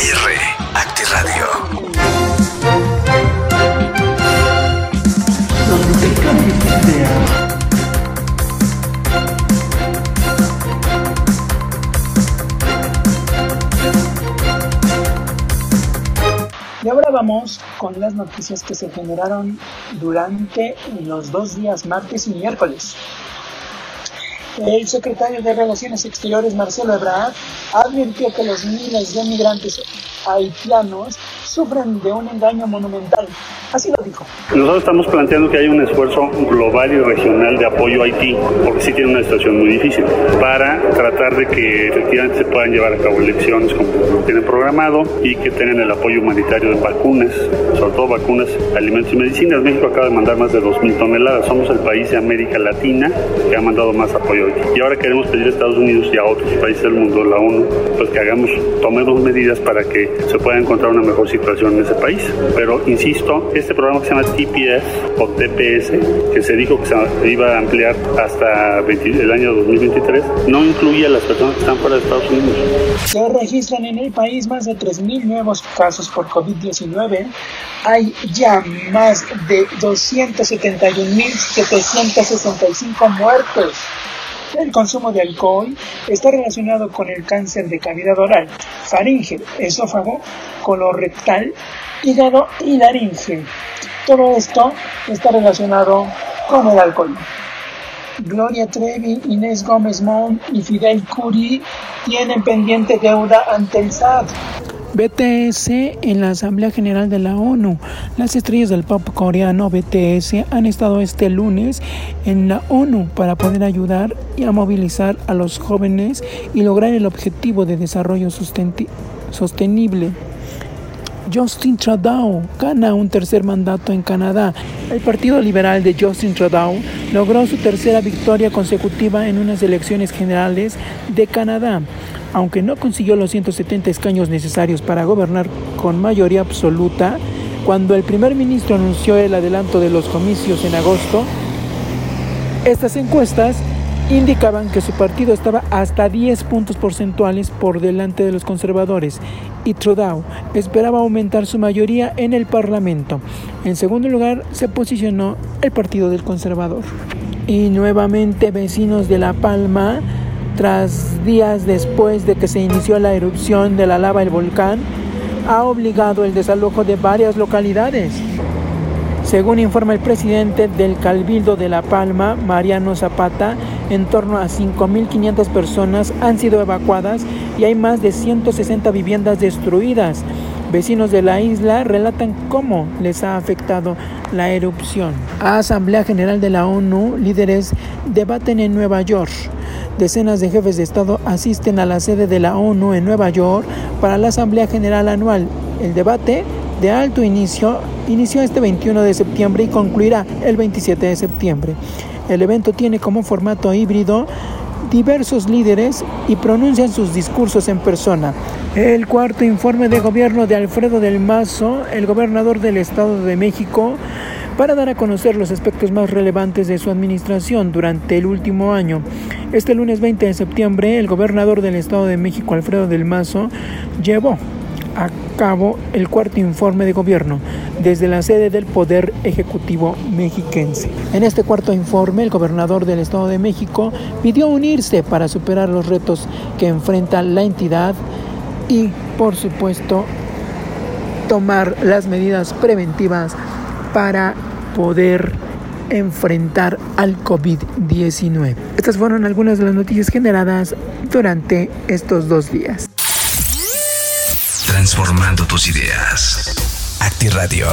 AR. Y ahora vamos con las noticias que se generaron durante los dos días, martes y miércoles. El secretario de Relaciones Exteriores, Marcelo Ebrard, advirtió que los miles de migrantes haitianos sufren de un engaño monumental. Así lo dijo. Nosotros estamos planteando que hay un esfuerzo global y regional de apoyo a Haití, porque sí tiene una situación muy difícil, para tratar de que efectivamente se puedan llevar a cabo elecciones como lo tienen programado y que tengan el apoyo humanitario de vacunas, sobre todo vacunas, alimentos y medicinas. México acaba de mandar más de 2.000 toneladas. Somos el país de América Latina que ha mandado más apoyo a Haití. Y ahora queremos pedir a Estados Unidos y a otros países del mundo, la ONU, pues que hagamos, tomemos medidas para que se pueda encontrar una mejor situación en ese país. Pero insisto, este programa que se llama TPS o TPS, que se dijo que se iba a ampliar hasta el año 2023, no incluye a las personas que están fuera de Estados Unidos. Se registran en el país más de 3.000 nuevos casos por COVID-19. Hay ya más de 271.765 muertos. El consumo de alcohol está relacionado con el cáncer de cavidad oral, faringe, esófago, colorectal, hígado y laringe. Todo esto está relacionado con el alcohol. Gloria Trevi, Inés Gómez Mont y Fidel Curi tienen pendiente deuda ante el SAT. BTS en la Asamblea General de la ONU. Las estrellas del pop coreano BTS han estado este lunes en la ONU para poder ayudar y a movilizar a los jóvenes y lograr el objetivo de desarrollo sostenible. Justin Trudeau gana un tercer mandato en Canadá. El Partido Liberal de Justin Trudeau logró su tercera victoria consecutiva en unas elecciones generales de Canadá. Aunque no consiguió los 170 escaños necesarios para gobernar con mayoría absoluta, cuando el primer ministro anunció el adelanto de los comicios en agosto, estas encuestas indicaban que su partido estaba hasta 10 puntos porcentuales por delante de los conservadores y Trudeau esperaba aumentar su mayoría en el Parlamento. En segundo lugar se posicionó el Partido del Conservador. Y nuevamente vecinos de La Palma, tras días después de que se inició la erupción de la lava del volcán, ha obligado el desalojo de varias localidades. Según informa el presidente del Cabildo de La Palma, Mariano Zapata, en torno a 5.500 personas han sido evacuadas y hay más de 160 viviendas destruidas. Vecinos de la isla relatan cómo les ha afectado la erupción. A Asamblea General de la ONU, líderes debaten en Nueva York. Decenas de jefes de Estado asisten a la sede de la ONU en Nueva York para la Asamblea General Anual. El debate de alto inicio inició este 21 de septiembre y concluirá el 27 de septiembre. El evento tiene como formato híbrido diversos líderes y pronuncian sus discursos en persona. El cuarto informe de gobierno de Alfredo del Mazo, el gobernador del Estado de México, para dar a conocer los aspectos más relevantes de su administración durante el último año. Este lunes 20 de septiembre, el gobernador del Estado de México, Alfredo del Mazo, llevó a cabo el cuarto informe de gobierno desde la sede del Poder Ejecutivo mexiquense. En este cuarto informe, el gobernador del Estado de México pidió unirse para superar los retos que enfrenta la entidad y, por supuesto, tomar las medidas preventivas para poder enfrentar al COVID-19. Estas fueron algunas de las noticias generadas durante estos dos días transformando tus ideas. Acti Radio.